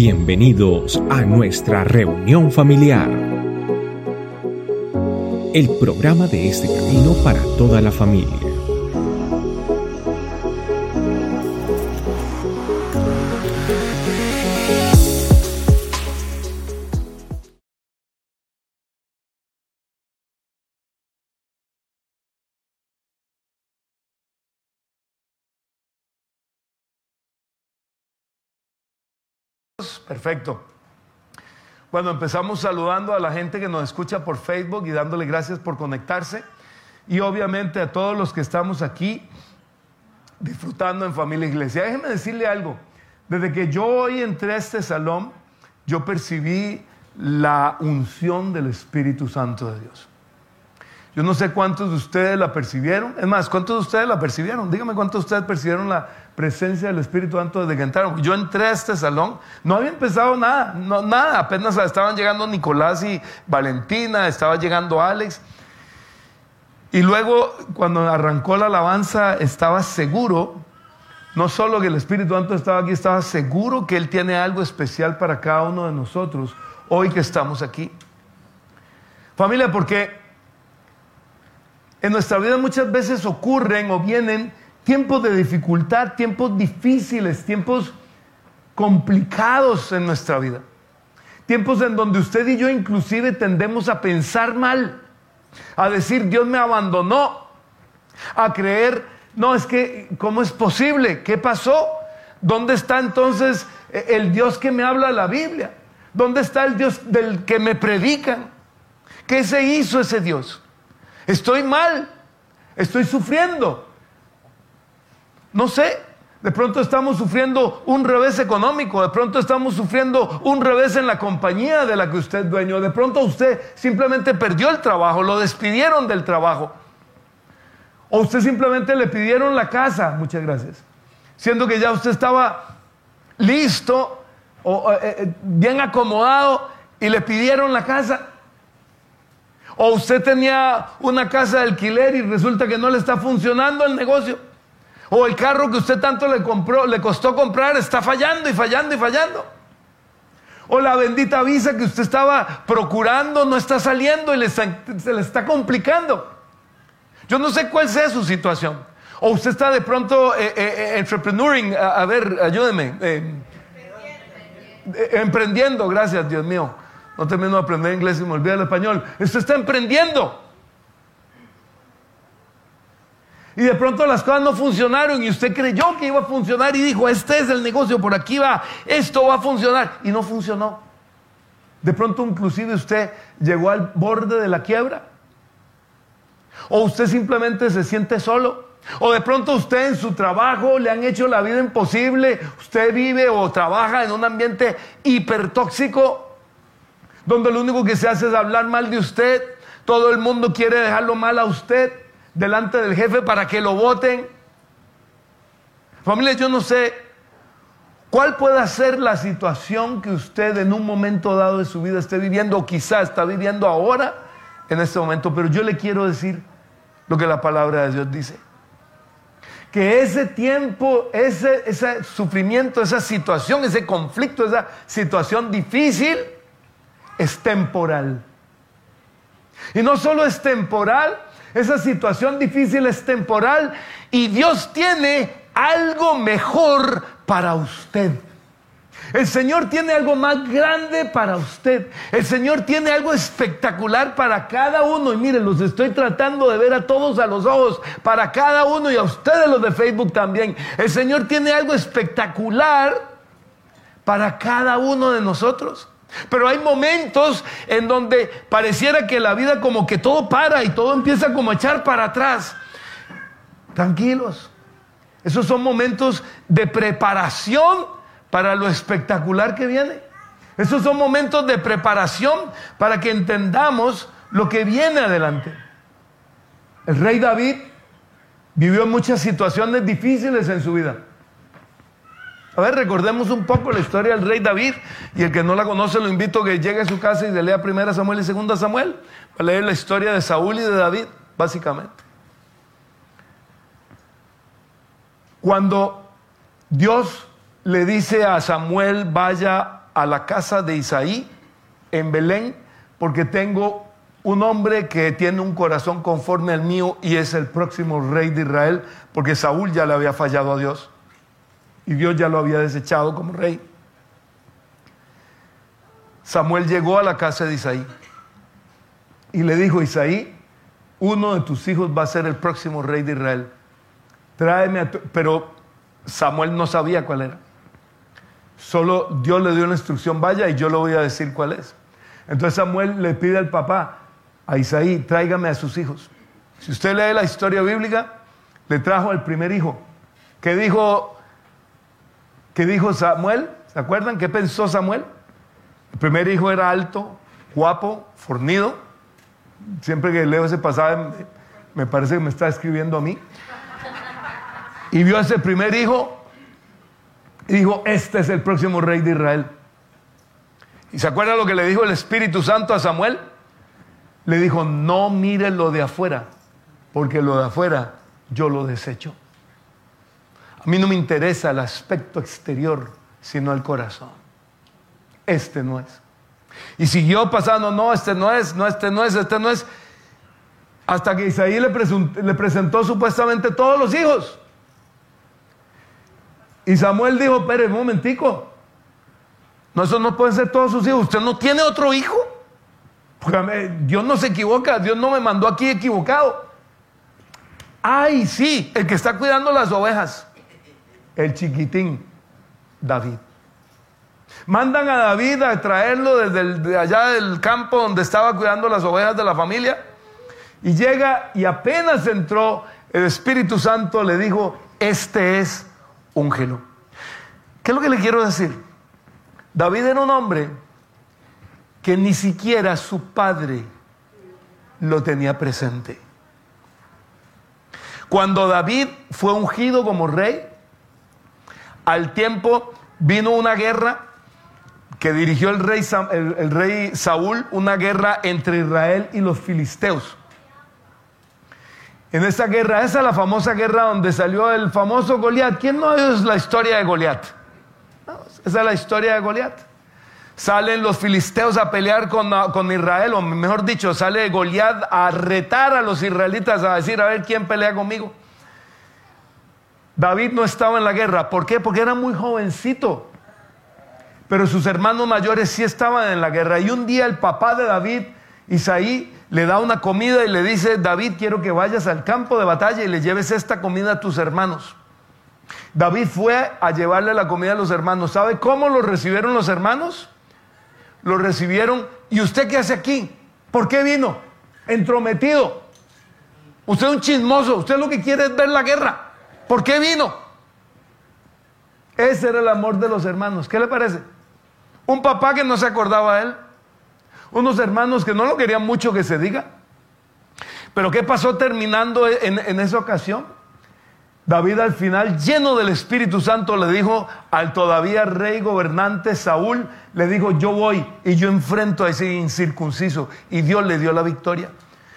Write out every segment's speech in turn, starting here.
Bienvenidos a nuestra reunión familiar. El programa de este camino para toda la familia. Perfecto. Bueno, empezamos saludando a la gente que nos escucha por Facebook y dándole gracias por conectarse. Y obviamente a todos los que estamos aquí disfrutando en familia iglesia. Déjeme decirle algo. Desde que yo hoy entré a este salón, yo percibí la unción del Espíritu Santo de Dios. Yo no sé cuántos de ustedes la percibieron. Es más, ¿cuántos de ustedes la percibieron? Dígame cuántos de ustedes percibieron la presencia del Espíritu Santo desde que entraron. Yo entré a este salón, no había empezado nada, no, nada, apenas estaban llegando Nicolás y Valentina, estaba llegando Alex. Y luego, cuando arrancó la alabanza, estaba seguro, no solo que el Espíritu Santo estaba aquí, estaba seguro que Él tiene algo especial para cada uno de nosotros hoy que estamos aquí. Familia, porque en nuestra vida muchas veces ocurren o vienen tiempos de dificultad, tiempos difíciles, tiempos complicados en nuestra vida. Tiempos en donde usted y yo inclusive tendemos a pensar mal, a decir Dios me abandonó, a creer, no, es que, ¿cómo es posible? ¿Qué pasó? ¿Dónde está entonces el Dios que me habla la Biblia? ¿Dónde está el Dios del que me predican? ¿Qué se hizo ese Dios? Estoy mal, estoy sufriendo. No sé, de pronto estamos sufriendo un revés económico, de pronto estamos sufriendo un revés en la compañía de la que usted es dueño, de pronto usted simplemente perdió el trabajo, lo despidieron del trabajo. O usted simplemente le pidieron la casa, muchas gracias, siendo que ya usted estaba listo o eh, eh, bien acomodado y le pidieron la casa. O usted tenía una casa de alquiler y resulta que no le está funcionando el negocio. O el carro que usted tanto le compró, le costó comprar, está fallando y fallando y fallando. O la bendita visa que usted estaba procurando no está saliendo y se le está complicando. Yo no sé cuál sea su situación. O usted está de pronto eh, eh, eh entrepreneuring, a, ver, ayúdeme. Eh, emprendiendo, gracias Dios mío. No termino de aprender inglés y me olvida el español. Usted está emprendiendo. Y de pronto las cosas no funcionaron y usted creyó que iba a funcionar y dijo, este es el negocio, por aquí va, esto va a funcionar. Y no funcionó. De pronto inclusive usted llegó al borde de la quiebra. O usted simplemente se siente solo. O de pronto usted en su trabajo le han hecho la vida imposible. Usted vive o trabaja en un ambiente hipertóxico donde lo único que se hace es hablar mal de usted. Todo el mundo quiere dejarlo mal a usted delante del jefe para que lo voten. Familia, yo no sé cuál puede ser la situación que usted en un momento dado de su vida esté viviendo o quizá está viviendo ahora en este momento, pero yo le quiero decir lo que la palabra de Dios dice. Que ese tiempo, ese sufrimiento, esa situación, ese conflicto, esa situación difícil es temporal. Y no solo es temporal, esa situación difícil es temporal y Dios tiene algo mejor para usted. El Señor tiene algo más grande para usted. El Señor tiene algo espectacular para cada uno. Y miren, los estoy tratando de ver a todos a los ojos, para cada uno y a ustedes los de Facebook también. El Señor tiene algo espectacular para cada uno de nosotros. Pero hay momentos en donde pareciera que la vida como que todo para y todo empieza como a echar para atrás. Tranquilos. Esos son momentos de preparación para lo espectacular que viene. Esos son momentos de preparación para que entendamos lo que viene adelante. El rey David vivió muchas situaciones difíciles en su vida. A ver, recordemos un poco la historia del rey David. Y el que no la conoce, lo invito a que llegue a su casa y le lea primera Samuel y segunda Samuel. a leer la historia de Saúl y de David, básicamente. Cuando Dios le dice a Samuel, vaya a la casa de Isaí en Belén, porque tengo un hombre que tiene un corazón conforme al mío y es el próximo rey de Israel, porque Saúl ya le había fallado a Dios y Dios ya lo había desechado como rey. Samuel llegó a la casa de Isaí y le dijo, Isaí, uno de tus hijos va a ser el próximo rey de Israel. Tráeme a tu... Pero Samuel no sabía cuál era. Solo Dios le dio una instrucción, vaya y yo le voy a decir cuál es. Entonces Samuel le pide al papá, a Isaí, tráigame a sus hijos. Si usted lee la historia bíblica, le trajo al primer hijo. ¿Qué dijo, qué dijo Samuel? ¿Se acuerdan qué pensó Samuel? El primer hijo era alto, guapo, fornido. Siempre que leo ese pasaje, me parece que me está escribiendo a mí. Y vio a ese primer hijo y dijo, este es el próximo rey de Israel. ¿Y se acuerda lo que le dijo el Espíritu Santo a Samuel? Le dijo, no mire lo de afuera, porque lo de afuera yo lo desecho. A mí no me interesa el aspecto exterior, sino el corazón. Este no es. Y siguió pasando, no, este no es, no, este no es, este no es. Hasta que Isaí le, presentó supuestamente todos los hijos. Y Samuel dijo, espere un momentico. No, esos no pueden ser todos sus hijos. ¿Usted no tiene otro hijo? Porque Dios no se equivoca. Dios no me mandó aquí equivocado. Ay, sí, el que está cuidando las ovejas. El chiquitín, David. Mandan a David a traerlo desde allá del campo donde estaba cuidando las ovejas de la familia. Y llega y apenas entró, el Espíritu Santo le dijo, este es úngelo. ¿Qué es lo que le quiero decir? David era un hombre que ni siquiera su padre lo tenía presente. Cuando David fue ungido como rey, al tiempo vino una guerra que dirigió el rey, el rey Saúl, una guerra entre Israel y los filisteos. En esa guerra, esa es la famosa guerra donde salió el famoso Goliat. ¿Quién no es la historia de Goliat? esa es la historia de Goliat. Salen los filisteos a pelear con, con, Israel, o mejor dicho, sale Goliat a retar a los israelitas a decir, a ver quién pelea conmigo. David no estaba en la guerra. ¿Por qué? Porque era muy jovencito. Pero sus hermanos mayores sí estaban en la guerra. Y un día el papá de David, Isaí, le da una comida y le dice, David, quiero que vayas al campo de batalla y le lleves esta comida a tus hermanos. David fue a llevarle la comida a los hermanos. ¿Sabe cómo lo recibieron los hermanos? Lo recibieron. ¿Y usted qué hace aquí? ¿Por qué vino? Entrometido. Usted es un chismoso. Usted lo que quiere es ver la guerra. ¿Por qué vino? Ese era el amor de los hermanos. ¿Qué le parece? Un papá que no se acordaba de él unos hermanos que no lo querían mucho que se diga. Pero ¿qué pasó terminando en, esa ocasión? David al final, lleno del Espíritu Santo, le dijo al todavía rey gobernante Saúl, le dijo, yo voy y yo enfrento a ese incircunciso. Y Dios le dio la victoria.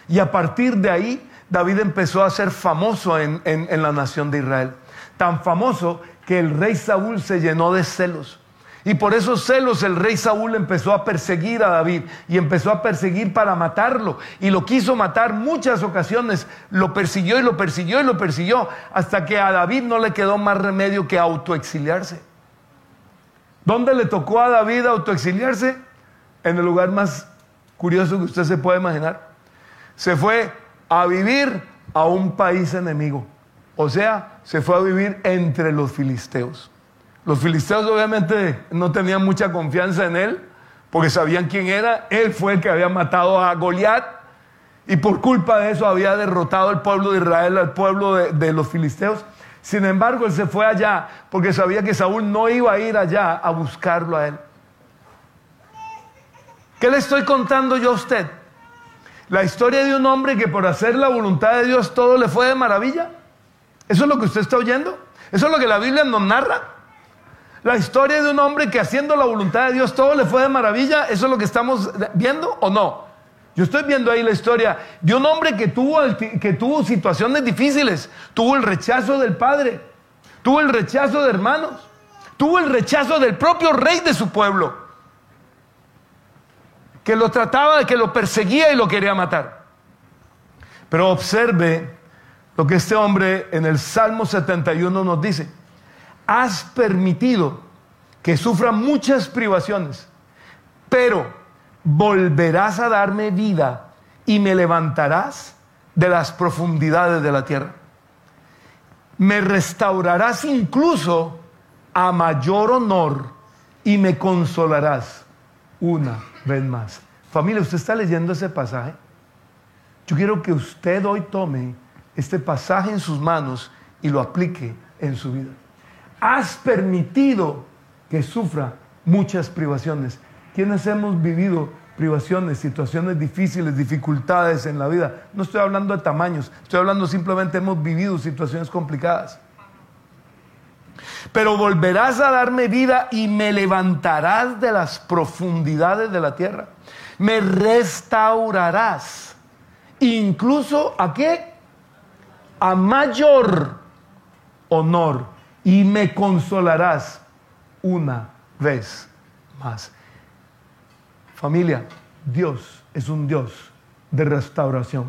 Y a partir de ahí, David empezó a ser famoso en la nación de Israel. Tan famoso que el rey Saúl se llenó de celos y por esos celos el rey Saúl empezó a perseguir a David y empezó a perseguir para matarlo. Y lo quiso matar muchas ocasiones. Lo persiguió y lo persiguió y lo persiguió hasta que a David no le quedó más remedio que autoexiliarse. ¿Dónde le tocó a David autoexiliarse? En el lugar más curioso que usted se puede imaginar. Se fue a vivir a un país enemigo. O sea, se fue a vivir entre los filisteos. Los filisteos obviamente no tenían mucha confianza en él, porque sabían quién era. Él fue el que había matado a Goliat y por culpa de eso había derrotado al pueblo de Israel, al pueblo de, los filisteos. Sin embargo, él se fue allá porque sabía que Saúl no iba a ir allá a buscarlo a él. ¿Qué le estoy contando yo a usted? La historia de un hombre que por hacer la voluntad de Dios todo le fue de maravilla. ¿Eso es lo que usted está oyendo? ¿Eso es lo que la Biblia nos narra? La historia de un hombre que haciendo la voluntad de Dios todo le fue de maravilla, ¿eso es lo que estamos viendo o no? Yo estoy viendo ahí la historia de un hombre que tuvo, que tuvo situaciones difíciles, tuvo el rechazo del padre, tuvo el rechazo de hermanos, tuvo el rechazo del propio rey de su pueblo. Que lo trataba, que lo perseguía y lo quería matar. Pero observe lo que este hombre en el Salmo 71 nos dice. Has permitido que sufra muchas privaciones, pero volverás a darme vida y me levantarás de las profundidades de la tierra. Me restaurarás incluso a mayor honor y me consolarás una vez más. Familia, usted está leyendo ese pasaje. Yo quiero que usted hoy tome este pasaje en sus manos y lo aplique en su vida. Has permitido que sufra muchas privaciones. ¿Quiénes hemos vivido privaciones, situaciones difíciles, dificultades en la vida? No estoy hablando de tamaños, estoy hablando simplemente hemos vivido situaciones complicadas. Pero volverás a darme vida y me levantarás de las profundidades de la tierra. Me restaurarás. Incluso a qué? A mayor honor. Y me consolarás una vez más. Familia, Dios es un Dios de restauración.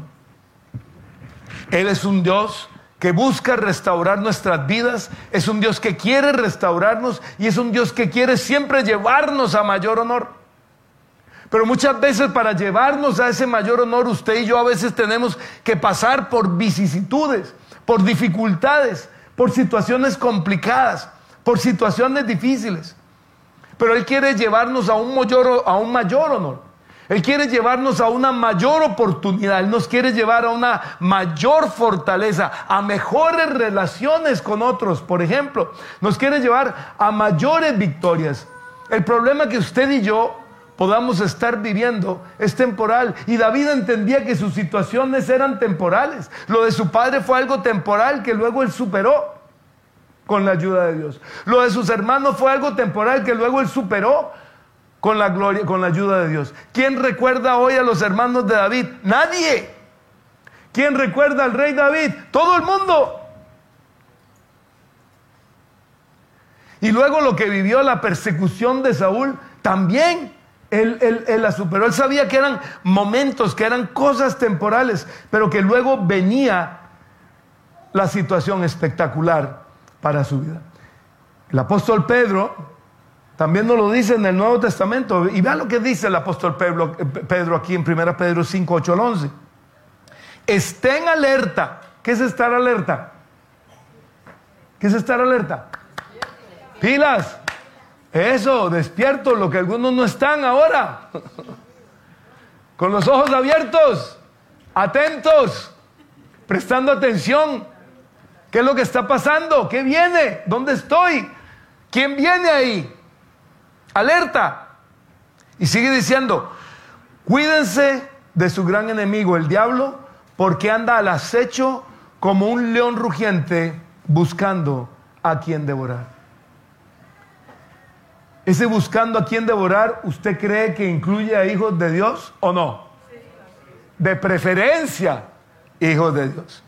Él es un Dios que busca restaurar nuestras vidas, es un Dios que quiere restaurarnos y es un Dios que quiere siempre llevarnos a mayor honor. Pero muchas veces para llevarnos a ese mayor honor, usted y yo a veces tenemos que pasar por vicisitudes, por dificultades, por situaciones complicadas, por situaciones difíciles. Pero Él quiere llevarnos a un mayor, honor. Él quiere llevarnos a una mayor oportunidad, Él nos quiere llevar a una mayor fortaleza, a mejores relaciones con otros, por ejemplo. Nos quiere llevar a mayores victorias. El problema que usted y yo podamos estar viviendo es temporal. Y David entendía que sus situaciones eran temporales. Lo de su padre fue algo temporal que luego él superó con la ayuda de Dios. Lo de sus hermanos fue algo temporal que luego él superó con la gloria, con la ayuda de Dios. ¿Quién recuerda hoy a los hermanos de David? Nadie. ¿Quién recuerda al rey David? Todo el mundo. Y luego lo que vivió la persecución de Saúl, también él, él, la superó. Él sabía que eran momentos, que eran cosas temporales, pero que luego venía la situación espectacular para su vida. El apóstol Pedro también nos lo dice en el Nuevo Testamento. Y vean lo que dice el apóstol Pedro, Pedro aquí en 1 Pedro 5, 8 al 11. Estén alerta. ¿Qué es estar alerta? ¿Qué es estar alerta? Pilas. Eso, despierto, lo que algunos no están ahora. Con los ojos abiertos, atentos, prestando atención. ¿Qué es lo que está pasando? ¿Qué viene? ¿Dónde estoy? ¿Quién viene ahí? Alerta. Y sigue diciendo, cuídense de su gran enemigo, el diablo, porque anda al acecho como un león rugiente buscando a quien devorar. Ese buscando a quien devorar, ¿usted cree que incluye a hijos de Dios o no? De preferencia, hijos de Dios.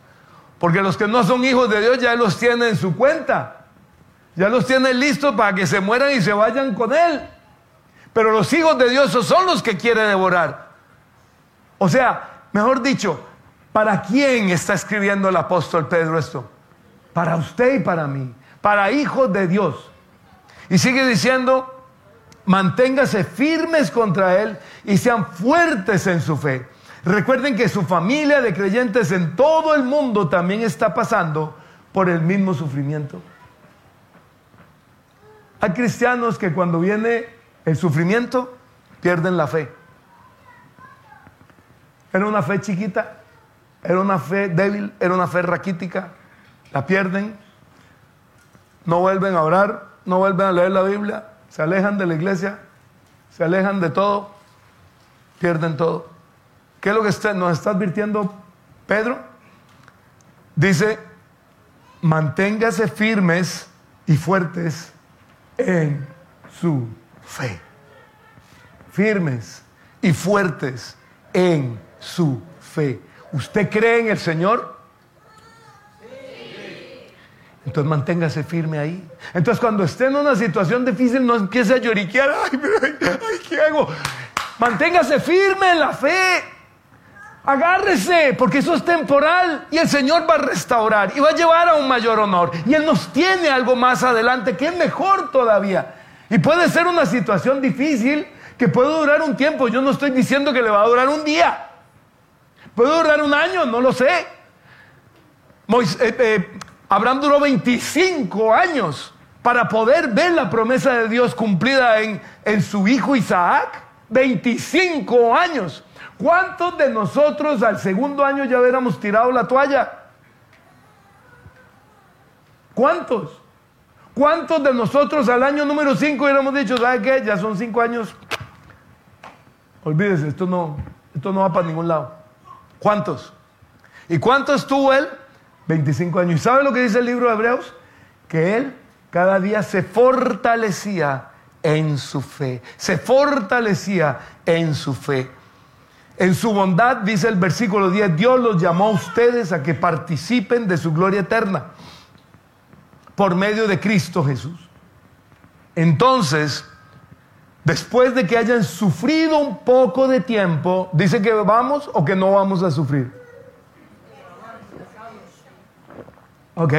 Porque los que no son hijos de Dios ya los tienen en su cuenta. Ya los tiene listos para que se mueran y se vayan con Él. Pero los hijos de Dios son los que quiere devorar. O sea, mejor dicho, ¿para quién está escribiendo el apóstol Pedro esto? Para usted y para mí. Para hijos de Dios. Y sigue diciendo, manténgase firmes contra Él y sean fuertes en su fe. Recuerden que su familia de creyentes en todo el mundo también está pasando por el mismo sufrimiento. Hay cristianos que cuando viene el sufrimiento pierden la fe. Era una fe chiquita, era una fe débil, era una fe raquítica. La pierden, no vuelven a orar, no vuelven a leer la Biblia, se alejan de la iglesia, se alejan de todo, pierden todo. ¿Qué es lo que nos está advirtiendo Pedro? Dice, manténgase firmes y fuertes en su fe. Firmes y fuertes en su fe. ¿Usted cree en el Señor? Entonces manténgase firme ahí. Entonces cuando esté en una situación difícil no empiece a lloriquear. Ay, ¿qué hago? Manténgase firme en la fe. Agárrese, porque eso es temporal y el Señor va a restaurar y va a llevar a un mayor honor. Y Él nos tiene algo más adelante que es mejor todavía. Y puede ser una situación difícil que puede durar un tiempo. Yo no estoy diciendo que le va a durar un día. Puede durar un año, no lo sé. Moisés, eh, eh, Abraham duró 25 años para poder ver la promesa de Dios cumplida en, en su hijo Isaac. 25 años. ¿Cuántos de nosotros al segundo año ya hubiéramos tirado la toalla? ¿Cuántos? ¿Cuántos de nosotros al año número 5 hubiéramos dicho, ¿sabe qué? Ya son 5 años. Olvídese, esto no, esto no va para ningún lado. ¿Cuántos? ¿Y cuántos tuvo él? 25 años. ¿Y sabe lo que dice el libro de Hebreos? Que él cada día se fortalecía en su fe. Se fortalecía en su fe. En su bondad, dice el versículo 10, Dios los llamó a ustedes a que participen de su gloria eterna por medio de Cristo Jesús. Entonces, después de que hayan sufrido un poco de tiempo, dice que vamos o que no vamos a sufrir. Ok,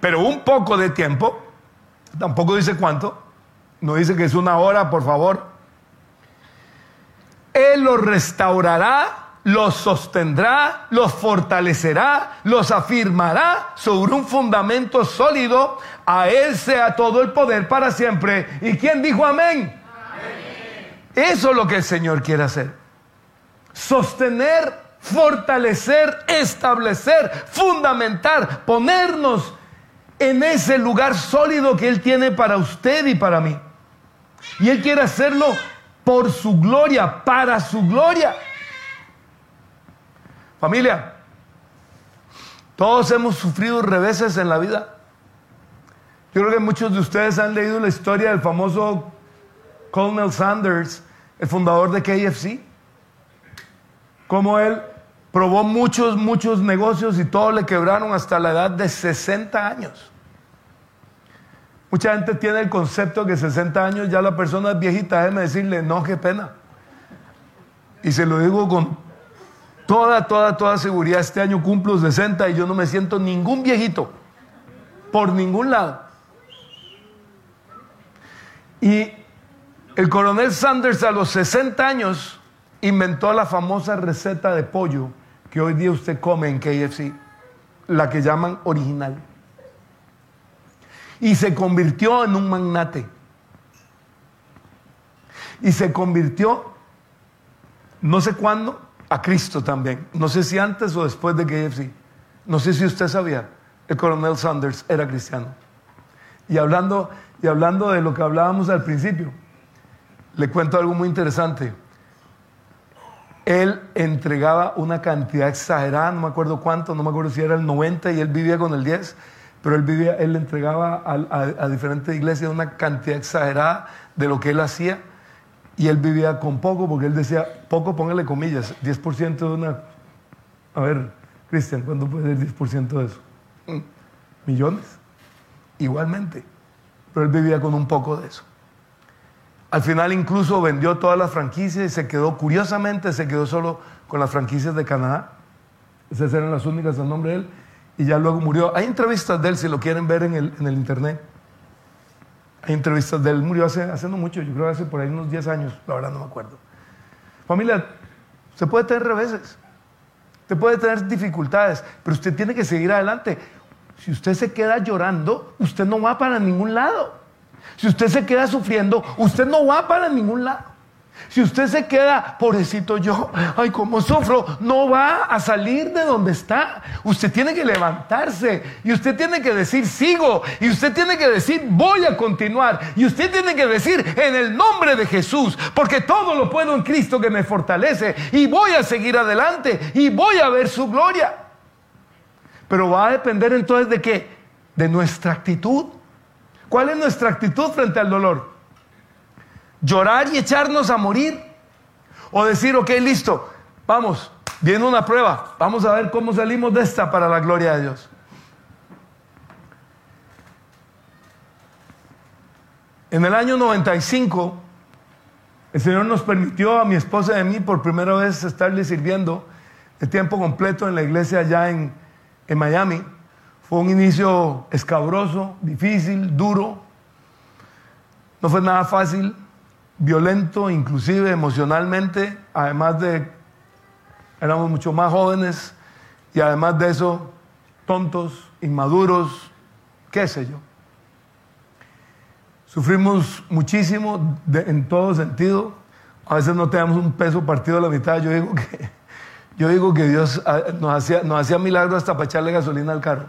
pero un poco de tiempo, tampoco dice cuánto, no dice que es una hora, por favor. Él los restaurará, los sostendrá, los fortalecerá, los afirmará sobre un fundamento sólido. A Él sea todo el poder para siempre. ¿Y quién dijo amén? amén. Eso es lo que el Señor quiere hacer. Sostener, fortalecer, establecer, fundamentar, ponernos en ese lugar sólido que Él tiene para usted y para mí. Y Él quiere hacerlo por su gloria, para su gloria. Familia, todos hemos sufrido reveses en la vida. Yo creo que muchos de ustedes han leído la historia del famoso Colonel Sanders, el fundador de KFC. Cómo él probó muchos, muchos negocios y todos le quebraron hasta la edad de 60 años. Mucha gente tiene el concepto que 60 años ya la persona es viejita, déjeme decirle, no, qué pena. Y se lo digo con toda, toda, toda seguridad, este año cumplo 60 y yo no me siento ningún viejito, por ningún lado. Y el coronel Sanders a los 60 años inventó la famosa receta de pollo que hoy día usted come en KFC, la que llaman original y se convirtió en un magnate. Y se convirtió, no sé cuándo, a Cristo también. No sé si antes o después de KFC. No sé si usted sabía, el coronel Sanders era cristiano. Y hablando, y hablando de lo que hablábamos al principio, le cuento algo muy interesante. Él entregaba una cantidad exagerada, no me acuerdo cuánto, no me acuerdo si era el 90 y él vivía con el 10 pero él vivía, él le entregaba a, diferentes iglesias una cantidad exagerada de lo que él hacía y él vivía con poco porque él decía, poco póngale comillas, 10% de una... A ver, Cristian, ¿cuánto puede ser 10% de eso? Millones, igualmente, pero él vivía con un poco de eso. Al final incluso vendió todas las franquicias y se quedó, curiosamente, se quedó solo con las franquicias de Canadá. Esas eran las únicas al nombre de él y ya luego murió. Hay entrevistas de él, si lo quieren ver en el, en el internet. Hay entrevistas de él, murió hace, hace no mucho, yo creo hace por ahí unos 10 años, la verdad no me acuerdo. Familia, se puede tener reveses, usted puede tener dificultades, pero usted tiene que seguir adelante. Si usted se queda llorando, usted no va para ningún lado. Si usted se queda sufriendo, usted no va para ningún lado. Si usted se queda, pobrecito yo, ay, cómo sufro, no va a salir de donde está. Usted tiene que levantarse y usted tiene que decir, sigo. Y usted tiene que decir, voy a continuar. Y usted tiene que decir, en el nombre de Jesús, porque todo lo puedo en Cristo que me fortalece. Y voy a seguir adelante y voy a ver su gloria. Pero va a depender entonces de qué? De nuestra actitud. ¿Cuál es nuestra actitud frente al dolor? Llorar y echarnos a morir. O decir, ok, listo, vamos, viene una prueba, vamos a ver cómo salimos de esta para la gloria de Dios. En el año 95, El Señor nos permitió a mi esposa y a mí por primera vez estarle sirviendo de tiempo completo en la iglesia allá en, en Miami. Fue un inicio escabroso, difícil, duro. No fue nada fácil, violento, inclusive emocionalmente, además de éramos mucho más jóvenes y además de eso, tontos, inmaduros, qué sé yo. Sufrimos muchísimo en todo sentido. A veces no teníamos un peso partido a la mitad. Yo digo que, yo digo que Dios ah, nos hacía, nos hacía milagros hasta para echarle gasolina al carro.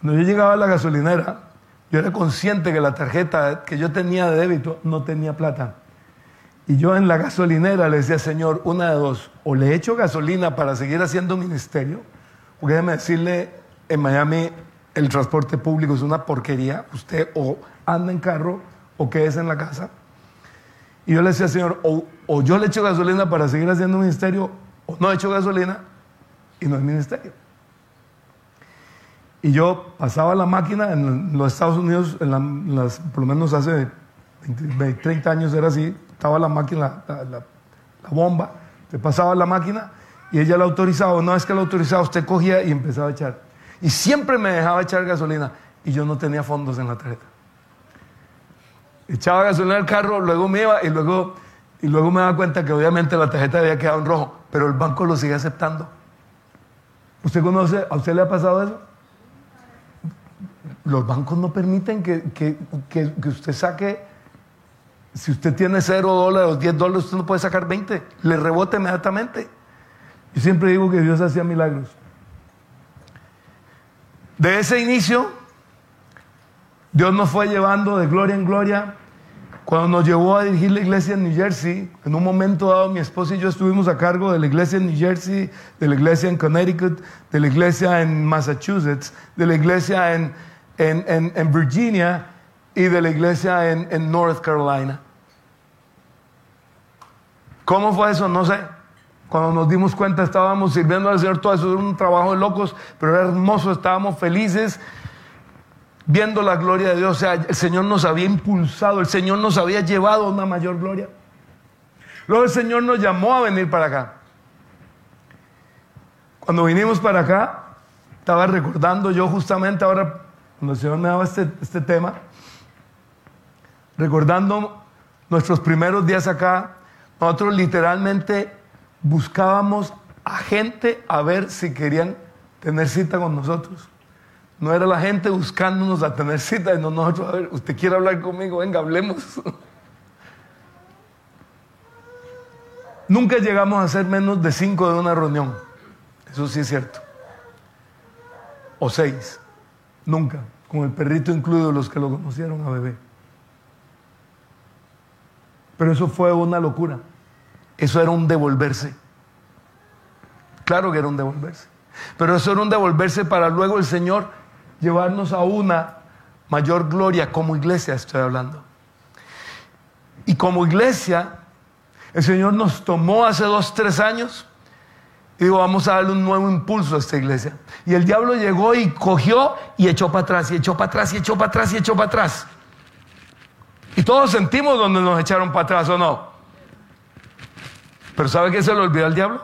Cuando yo llegaba a la gasolinera, yo era consciente que la tarjeta que yo tenía de débito no tenía plata. Y yo en la gasolinera le decía, Señor, una de dos, o le echo gasolina para seguir haciendo ministerio, porque déjeme decirle, en Miami el transporte público es una porquería, usted o anda en carro o quédese en la casa. Y yo le decía, Señor, o, o yo le echo gasolina para seguir haciendo ministerio, o no echo gasolina y no es ministerio. Y yo pasaba la máquina en los Estados Unidos, en las, por lo menos hace 20, 30 años era así, estaba la máquina, la, la, bomba, te pasaba la máquina y ella la autorizaba, una vez que la autorizaba usted cogía y empezaba a echar. Y siempre me dejaba echar gasolina y yo no tenía fondos en la tarjeta. Echaba gasolina al carro, luego me iba y luego, y luego me daba cuenta que obviamente la tarjeta había quedado en rojo, pero el banco lo sigue aceptando. ¿Usted conoce, a usted le ha pasado eso? Los bancos no permiten que, que, que usted saque si usted tiene 0 dólares o 10 dólares, usted no puede sacar 20. Le rebota inmediatamente. Yo siempre digo que Dios hacía milagros. De ese inicio, Dios nos fue llevando de gloria en gloria. Cuando nos llevó a dirigir la iglesia en New Jersey, en un momento dado mi esposa y yo estuvimos a cargo de la iglesia en New Jersey, de la iglesia en Connecticut, de la iglesia en Massachusetts, de la iglesia en, en Virginia y de la iglesia en, North Carolina. ¿Cómo fue eso? No sé. Cuando nos dimos cuenta estábamos sirviendo al Señor, todo eso era un trabajo de locos, pero era hermoso, estábamos felices viendo la gloria de Dios. O sea, el Señor nos había impulsado, el Señor nos había llevado a una mayor gloria. Luego el Señor nos llamó a venir para acá. Cuando vinimos para acá, estaba recordando yo justamente ahora, cuando el Señor me daba este, este tema, recordando nuestros primeros días acá, nosotros literalmente buscábamos a gente a ver si querían tener cita con nosotros. No era la gente buscándonos a tener cita, no nosotros, a ver, usted quiere hablar conmigo, venga, hablemos. Nunca llegamos a ser menos de cinco de una reunión. Eso sí es cierto. O seis. Nunca. Con el perrito incluido los que lo conocieron a bebé. Pero eso fue una locura. Eso era un devolverse. Claro que era un devolverse. Pero eso era un devolverse para luego el Señor llevarnos a una mayor gloria como iglesia, estoy hablando. Y como iglesia, el Señor nos tomó hace dos, tres años y dijo, vamos a darle un nuevo impulso a esta iglesia. Y el diablo llegó y cogió y echó para atrás, y echó para atrás, y echó para atrás, y echó para atrás. Y todos sentimos donde nos echaron para atrás o no. Pero ¿sabe qué se le olvidó al diablo?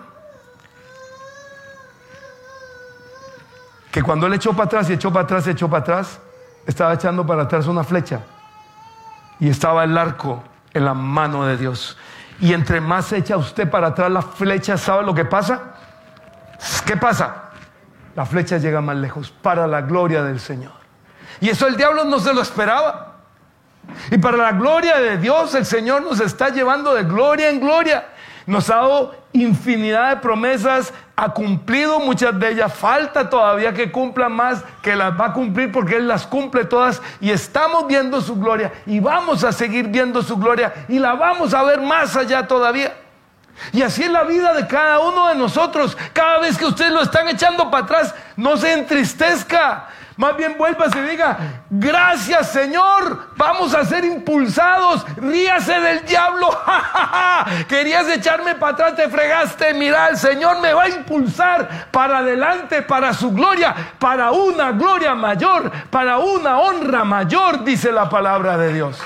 Que cuando él echó para atrás y echó para atrás y echó para atrás, estaba echando para atrás una flecha. Y estaba el arco en la mano de Dios. Y entre más echa usted para atrás la flecha, ¿sabe lo que pasa? ¿Qué pasa? La flecha llega más lejos para la gloria del Señor. Y eso el diablo no se lo esperaba. Y para la gloria de Dios, el Señor nos está llevando de gloria en gloria. Nos ha dado infinidad de promesas, ha cumplido muchas de ellas, falta todavía que cumpla más, que las va a cumplir porque Él las cumple todas y estamos viendo su gloria y vamos a seguir viendo su gloria y la vamos a ver más allá todavía. Y así es la vida de cada uno de nosotros. Cada vez que ustedes lo están echando para atrás, no se entristezca. Más bien vuelva y diga, gracias Señor, vamos a ser impulsados. Ríase del diablo. Querías echarme para atrás, te fregaste. Mira, el Señor me va a impulsar para adelante, para su gloria, para una gloria mayor, para una honra mayor, dice la palabra de Dios.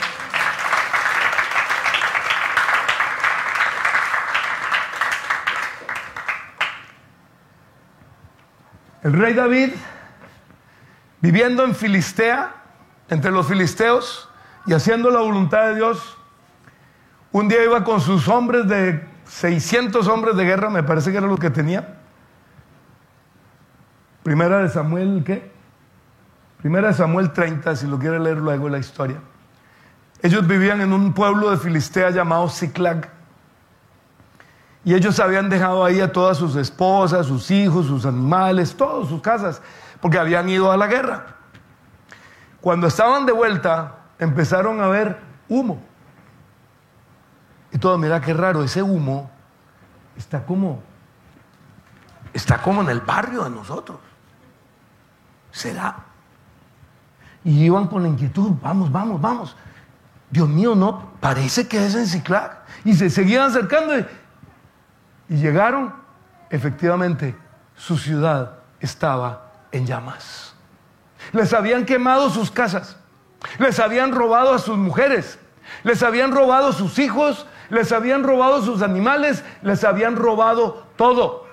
El rey David, viviendo en Filistea, entre los filisteos y haciendo la voluntad de Dios, un día iba con sus hombres de 600 hombres de guerra, me parece que era lo que tenía. Primera de Samuel, ¿qué? Primera de Samuel 30, si lo quiere leer luego la historia. Ellos vivían en un pueblo de Filistea llamado Ziklag. Y ellos habían dejado ahí a todas sus esposas, sus hijos, sus animales, todas sus casas, porque habían ido a la guerra. Cuando estaban de vuelta, empezaron a ver humo. Y todo, mira qué raro, ese humo está como, está como en el barrio de nosotros. ¿Será? Y iban con la inquietud, vamos, vamos, vamos. Dios mío, no, parece que es en Ciclac. Y se seguían acercando y, y llegaron, efectivamente, su ciudad estaba en llamas. Les habían quemado sus casas, les habían robado a sus mujeres, les habían robado sus hijos, les habían robado sus animales, les habían robado todo.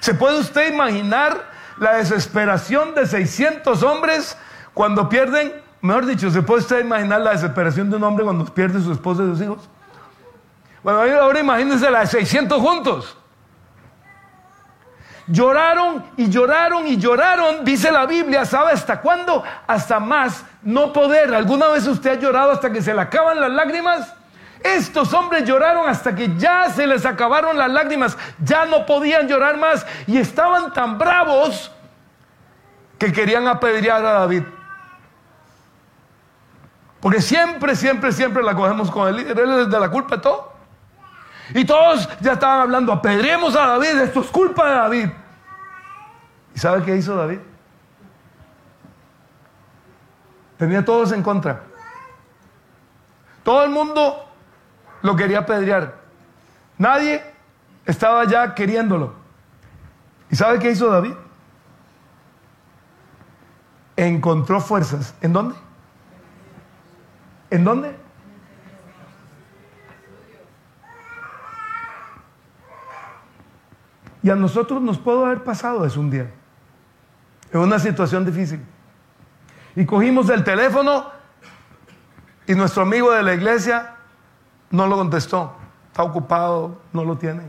¿Se puede usted imaginar la desesperación de 600 hombres cuando pierden, mejor dicho, ¿se puede usted imaginar la desesperación de un hombre cuando pierde su esposa y sus hijos? Bueno, ahora imagínense la de 600 juntos. Lloraron y lloraron y lloraron, dice la Biblia, ¿sabe hasta cuándo? Hasta más no poder. ¿Alguna vez usted ha llorado hasta que se le acaban las lágrimas? Estos hombres lloraron hasta que ya se les acabaron las lágrimas, ya no podían llorar más y estaban tan bravos que querían apedrear a David. Porque siempre, siempre, siempre la cogemos con el líder, él es de la culpa de todo. Y todos ya estaban hablando, apedremos a David, esto es culpa de David. ¿Y sabe qué hizo David? Tenía todos en contra. Todo el mundo lo quería apedrear. Nadie estaba ya queriéndolo. ¿Y sabe qué hizo David? Encontró fuerzas. ¿En dónde? ¿En dónde? Y a nosotros nos puede haber pasado eso un día, en una situación difícil. Y cogimos el teléfono y nuestro amigo de la iglesia no lo contestó. Está ocupado, no lo tiene.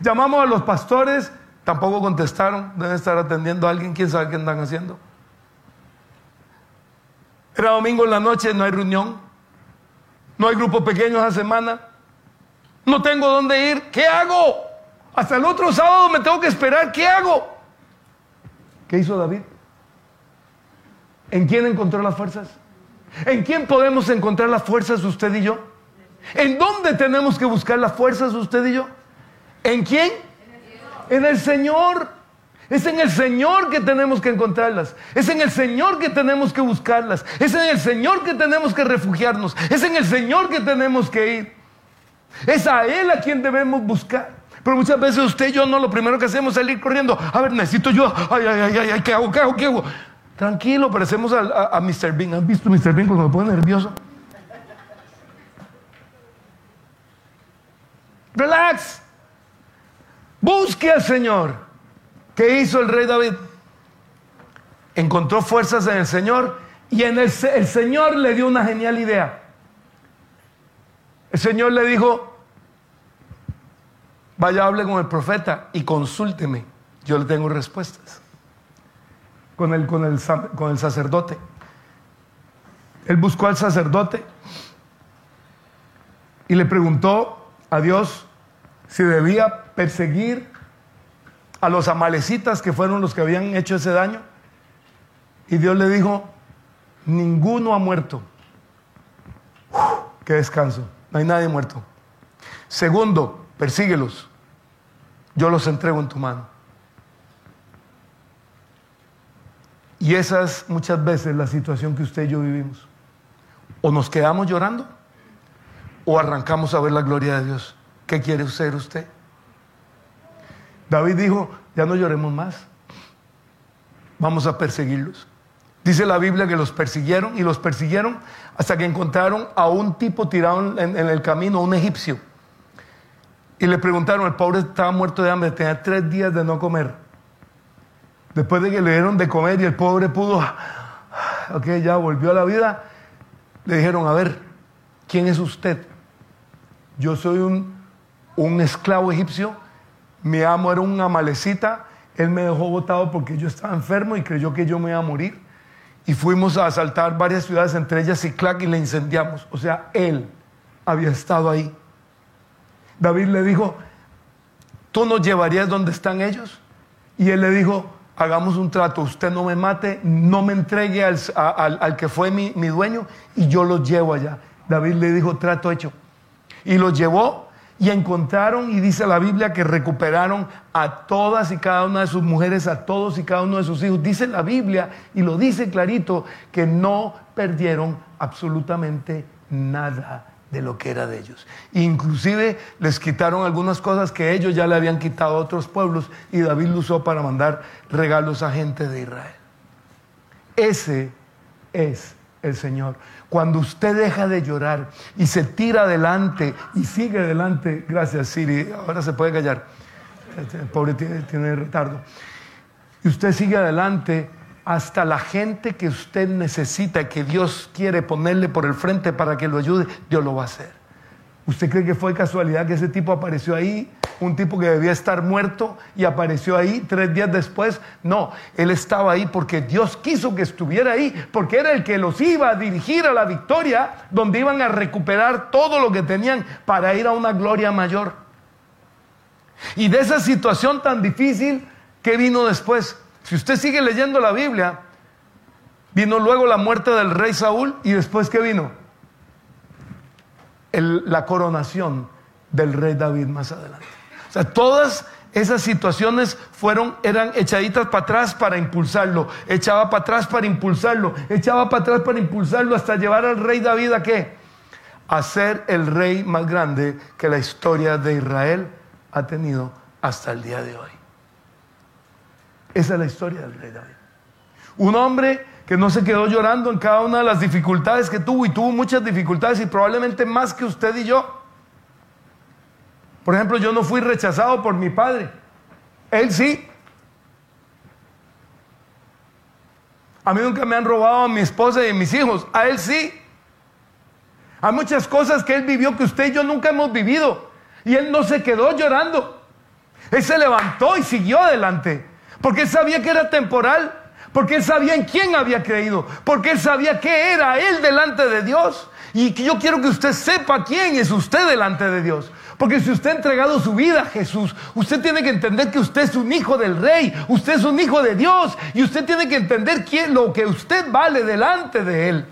Llamamos a los pastores, tampoco contestaron. Deben estar atendiendo a alguien, quién sabe qué andan haciendo. Era domingo en la noche, no hay reunión. No hay grupo pequeño esa semana. No tengo dónde ir. ¿Qué hago? Hasta el otro sábado me tengo que esperar. ¿Qué hago? ¿Qué hizo David? ¿En quién encontró las fuerzas? ¿En quién podemos encontrar las fuerzas usted y yo? ¿En dónde tenemos que buscar las fuerzas usted y yo? ¿En quién? En el Señor. Es en el Señor que tenemos que encontrarlas. Es en el Señor que tenemos que buscarlas. Es en el Señor que tenemos que refugiarnos. Es en el Señor que tenemos que ir. Es a Él a quien debemos buscar. Pero muchas veces usted y yo no, lo primero que hacemos es salir corriendo. A ver, necesito yo. Ay, ay, ay, ay, ¿qué hago? ¿Qué hago? ¿Qué hago? Tranquilo, parecemos a, a Mr. Bean. ¿Han visto Mr. Bean cuando me pone nervioso? Relax. Busque al Señor. ¿Qué hizo el rey David? Encontró fuerzas en el Señor y en el, el Señor le dio una genial idea. El Señor le dijo, vaya hable con el profeta y consúlteme. Yo le tengo respuestas. Con el, con el, con el sacerdote. Él buscó al sacerdote y le preguntó a Dios si debía perseguir a los amalecitas que fueron los que habían hecho ese daño. Y Dios le dijo, ninguno ha muerto. qué descanso, no hay nadie muerto. Segundo, persíguelos. Yo los entrego en tu mano. Y esa es muchas veces la situación que usted y yo vivimos. O nos quedamos llorando o arrancamos a ver la gloria de Dios. ¿Qué quiere ser usted? David dijo, ya no lloremos más, vamos a perseguirlos. Dice la Biblia que los persiguieron y los persiguieron hasta que encontraron a un tipo tirado en, el camino, un egipcio. Y le preguntaron, el pobre estaba muerto de hambre, tenía tres días de no comer. Después de que le dieron de comer y el pobre pudo, ok, ya volvió a la vida, le dijeron, a ver, ¿quién es usted? Yo soy un, un esclavo egipcio, mi amo era un amalecita, él me dejó botado porque yo estaba enfermo y creyó que yo me iba a morir. Y fuimos a asaltar varias ciudades, entre ellas Ciclac, y le incendiamos. O sea, él había estado ahí. David le dijo, ¿tú nos llevarías donde están ellos? Y él le dijo, hagamos un trato, usted no me mate, no me entregue al, que fue mi, mi, dueño y yo los llevo allá. David le dijo, trato hecho. Y los llevó y encontraron, y dice la Biblia, que recuperaron a todas y cada una de sus mujeres, a todos y cada uno de sus hijos. Dice la Biblia, y lo dice clarito, que no perdieron absolutamente nada de lo que era de ellos. Inclusive les quitaron algunas cosas que ellos ya le habían quitado a otros pueblos y David lo usó para mandar regalos a gente de Israel. Ese es el Señor. Cuando usted deja de llorar y se tira adelante y sigue adelante, gracias Siri, ahora se puede callar, el pobre tiene, tiene retardo, y usted sigue adelante hasta la gente que usted necesita, que Dios quiere ponerle por el frente para que lo ayude, Dios lo va a hacer. ¿Usted cree que fue casualidad que ese tipo apareció ahí? Un tipo que debía estar muerto y apareció ahí tres días después. No, él estaba ahí porque Dios quiso que estuviera ahí, porque era el que los iba a dirigir a la victoria, donde iban a recuperar todo lo que tenían para ir a una gloria mayor. Y de esa situación tan difícil, ¿qué vino después? Si usted sigue leyendo la Biblia, vino luego la muerte del rey Saúl y después ¿qué vino? la coronación del rey David más adelante. O sea, todas esas situaciones fueron, eran echaditas para atrás para impulsarlo, echaba para atrás para impulsarlo, echaba para atrás para impulsarlo hasta llevar al rey David a qué? A ser el rey más grande que la historia de Israel ha tenido hasta el día de hoy. Esa es la historia del rey David. Un hombre que no se quedó llorando en cada una de las dificultades que tuvo y tuvo muchas dificultades y probablemente más que usted y yo. Por ejemplo, yo no fui rechazado por mi padre. Él sí. A mí nunca me han robado a mi esposa y a mis hijos. A él sí. Hay muchas cosas que él vivió que usted y yo nunca hemos vivido. Y él no se quedó llorando. Él se levantó y siguió adelante. Porque él sabía que era temporal. Porque él sabía en quién había creído. Porque él sabía que era él delante de Dios. Y yo quiero que usted sepa quién es usted delante de Dios. Porque si usted ha entregado su vida a Jesús, usted tiene que entender que usted es un hijo del rey, usted es un hijo de Dios y usted tiene que entender quién, lo que usted vale delante de Él.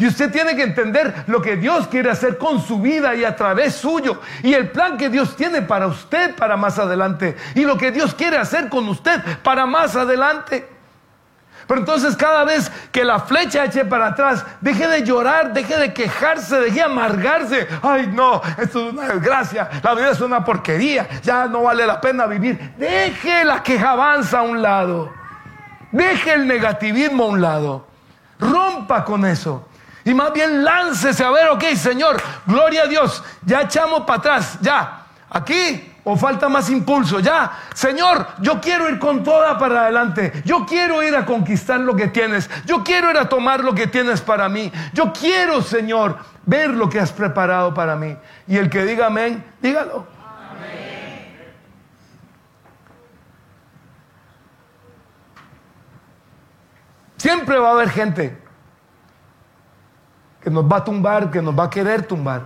Y usted tiene que entender lo que Dios quiere hacer con su vida y a través suyo. Y el plan que Dios tiene para usted para más adelante. Y lo que Dios quiere hacer con usted para más adelante. Pero entonces cada vez que la flecha eche para atrás, deje de llorar, deje de quejarse, deje de amargarse. Ay, no, esto es una desgracia, la vida es una porquería, ya no vale la pena vivir. Deje la queja avanza a un lado. Deje el negativismo a un lado. Rompa con eso. Y más bien láncese a ver, ok, Señor, gloria a Dios, ya echamos para atrás, ya, aquí o falta más impulso, ya, Señor, yo quiero ir con toda para adelante, yo quiero ir a conquistar lo que tienes, yo quiero ir a tomar lo que tienes para mí, yo quiero, Señor, ver lo que has preparado para mí. Y el que diga amén, dígalo. Siempre va a haber gente que nos va a tumbar, que nos va a querer tumbar.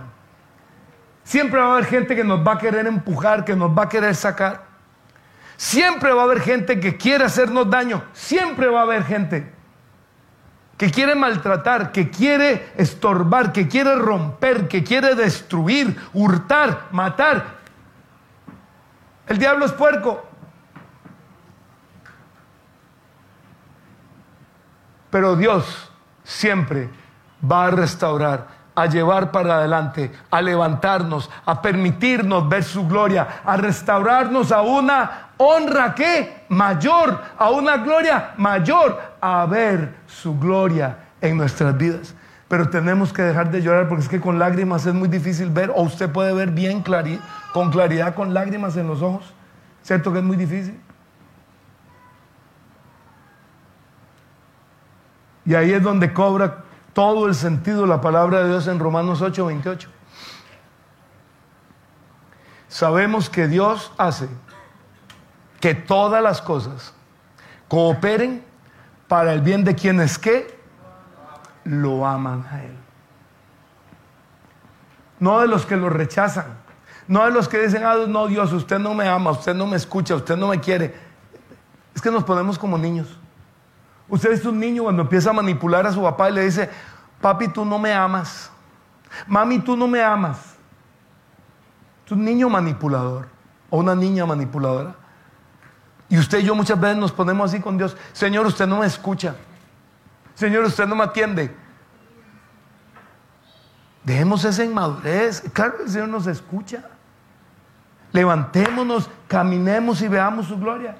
Siempre va a haber gente que nos va a querer empujar, que nos va a querer sacar. Siempre va a haber gente que quiere hacernos daño. Siempre va a haber gente que quiere maltratar, que quiere estorbar, que quiere romper, que quiere destruir, hurtar, matar. El diablo es puerco. Pero Dios siempre va a restaurar, a llevar para adelante, a levantarnos, a permitirnos ver su gloria, a restaurarnos a una honra que mayor, a una gloria mayor, a ver su gloria en nuestras vidas. Pero tenemos que dejar de llorar porque es que con lágrimas es muy difícil ver, o usted puede ver bien con claridad con lágrimas en los ojos. ¿Cierto que es muy difícil? Y ahí es donde cobra todo el sentido la palabra de Dios en Romanos 8, 28. Sabemos que Dios hace que todas las cosas cooperen para el bien de quienes que lo aman a Él. No de los que lo rechazan. No de los que dicen, ah, no, Dios, usted no me ama, usted no me escucha, usted no me quiere. Es que nos ponemos como niños. Usted es un niño cuando empieza a manipular a su papá y le dice, papi, tú no me amas. Mami, tú no me amas. Es un niño manipulador o una niña manipuladora. Y usted y yo muchas veces nos ponemos así con Dios. Señor, usted no me escucha. Señor, usted no me atiende. Dejemos esa inmadurez. Claro que el Señor nos escucha. Levantémonos, caminemos y veamos su gloria.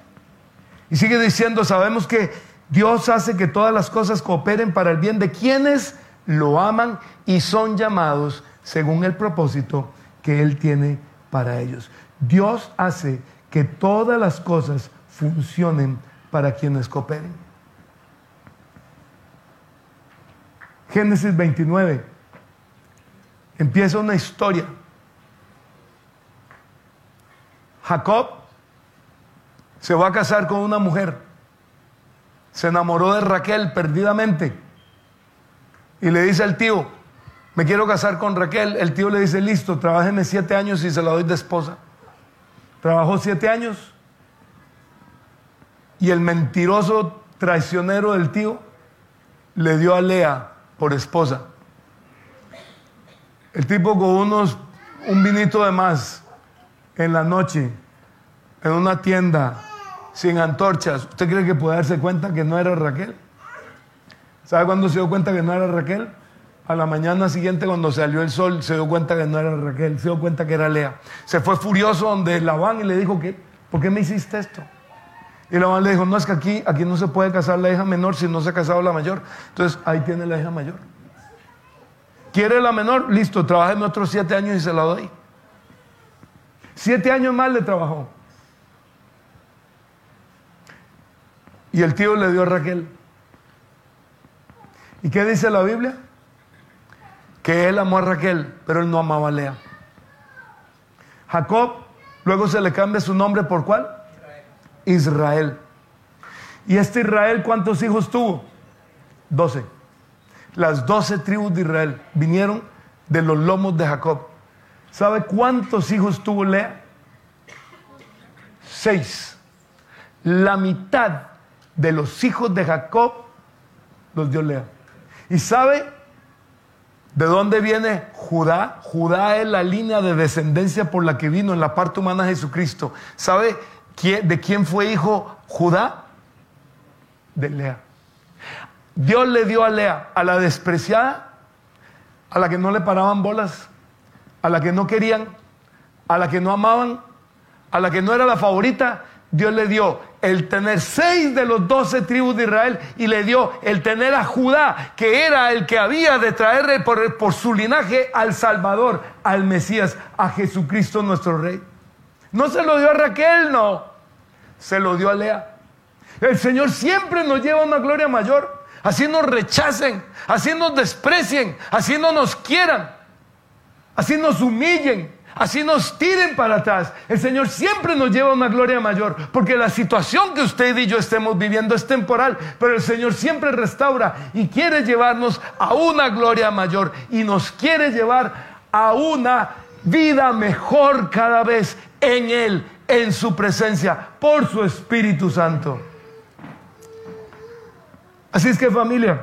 Y sigue diciendo, sabemos que Dios hace que todas las cosas cooperen para el bien de quienes lo aman y son llamados según el propósito que Él tiene para ellos. Dios hace que todas las cosas funcionen para quienes cooperen. Génesis 29 empieza una historia. Jacob se va a casar con una mujer. Se enamoró de Raquel perdidamente. Y le dice al tío, me quiero casar con Raquel. El tío le dice, listo, trabájeme siete años y se la doy de esposa. Trabajó siete años y el mentiroso traicionero del tío le dio a Lea por esposa. El tipo con unos, un vinito de más en la noche, en una tienda, sin antorchas. ¿Usted cree que puede darse cuenta que no era Raquel? ¿Sabe cuándo se dio cuenta que no era Raquel? A la mañana siguiente, cuando salió el sol, se dio cuenta que no era Raquel, se dio cuenta que era Lea. Se fue furioso donde Labán y le dijo, ¿qué? ¿por qué me hiciste esto? Y Labán le dijo, no, es que aquí, aquí no se puede casar la hija menor si no se ha casado la mayor. Entonces, ahí tiene la hija mayor. ¿Quiere la menor? Listo, trabajeme otros siete años y se la doy. Siete años más le trabajó. Y el tío le dio a Raquel. ¿Y qué dice la Biblia? Que él amó a Raquel, pero él no amaba a Lea. Jacob, luego se le cambia su nombre por cuál? Israel. ¿Y este Israel cuántos hijos tuvo? Doce. Las doce tribus de Israel vinieron de los lomos de Jacob. ¿Sabe cuántos hijos tuvo Lea? Seis. La mitad de los hijos de Jacob los dio Lea. ¿Y sabe de dónde viene Judá? Judá es la línea de descendencia por la que vino en la parte humana Jesucristo. ¿Sabe ¿De quién fue hijo Judá? De Lea. Dios le dio a Lea, a la despreciada, a la que no le paraban bolas, a la que no querían, a la que no amaban, a la que no era la favorita. Dios le dio el tener seis de los doce tribus de Israel y le dio el tener a Judá, que era el que había de traerle por, por su linaje al Salvador, al Mesías, a Jesucristo nuestro Rey. No se lo dio a Raquel, no. Se lo dio a Lea. El Señor siempre nos lleva a una gloria mayor. Así nos rechacen, así nos desprecien, así no nos quieran, así nos humillen, así nos tiren para atrás. El Señor siempre nos lleva a una gloria mayor, porque la situación que usted y yo estemos viviendo es temporal, pero el Señor siempre restaura y quiere llevarnos a una gloria mayor y nos quiere llevar a una vida mejor cada vez en Él, en su presencia, por su Espíritu Santo. Así es que familia,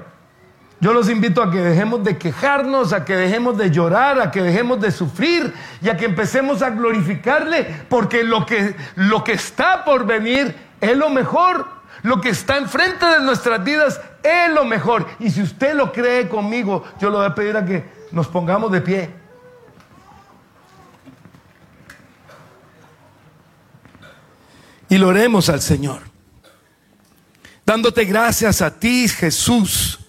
yo los invito a que dejemos de quejarnos, a que dejemos de llorar, a que dejemos de sufrir y a que empecemos a glorificarle, porque lo que, lo que está por venir es lo mejor. Lo que está enfrente de nuestras vidas es lo mejor. Y si usted lo cree conmigo, yo le voy a pedir a que nos pongamos de pie. y lo oremos al Señor. Dándote gracias a ti, Jesús,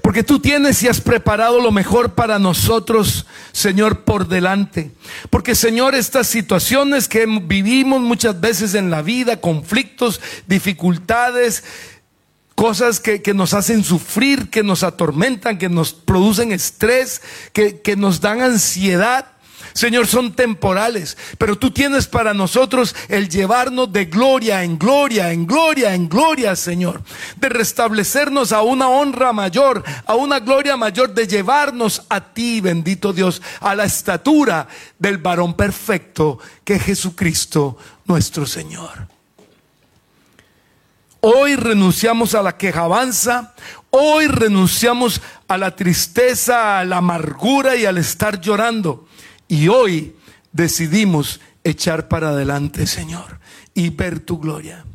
porque tú tienes y has preparado lo mejor para nosotros, Señor, por delante. Porque, Señor, estas situaciones que vivimos muchas veces en la vida, conflictos, dificultades, cosas que, que, nos hacen sufrir, que nos atormentan, que nos producen estrés, que, que nos dan ansiedad. Señor, son temporales, pero tú tienes para nosotros el llevarnos de gloria en gloria, en gloria, en gloria, Señor, de restablecernos a una honra mayor, a una gloria mayor, de llevarnos a ti, bendito Dios, a la estatura del varón perfecto que es Jesucristo nuestro Señor. Hoy renunciamos a la quejabanza, hoy renunciamos a la tristeza, a la amargura y al estar llorando. Y hoy decidimos echar para adelante, Señor, y ver tu gloria.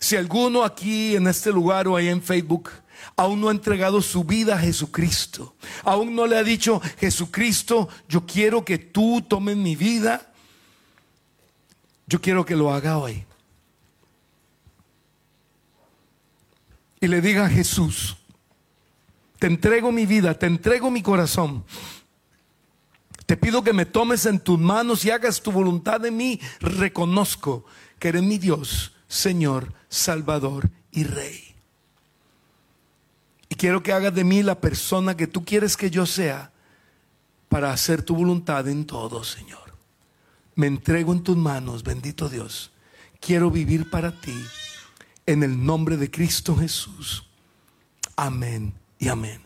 Si alguno aquí en este lugar o ahí en Facebook aún no ha entregado su vida a Jesucristo, aún no le ha dicho, Jesucristo, yo quiero que tú tomes mi vida, yo quiero que lo haga hoy. Y le diga a Jesús, te entrego mi vida, te entrego mi corazón. Te pido que me tomes en tus manos y hagas tu voluntad en mí. Reconozco que eres mi Dios, Señor, Salvador y Rey. Y quiero que hagas de mí la persona que tú quieres que yo sea para hacer tu voluntad en todo, Señor. Me entrego en tus manos, bendito Dios. Quiero vivir para ti en el nombre de Cristo Jesús. Amén y amén.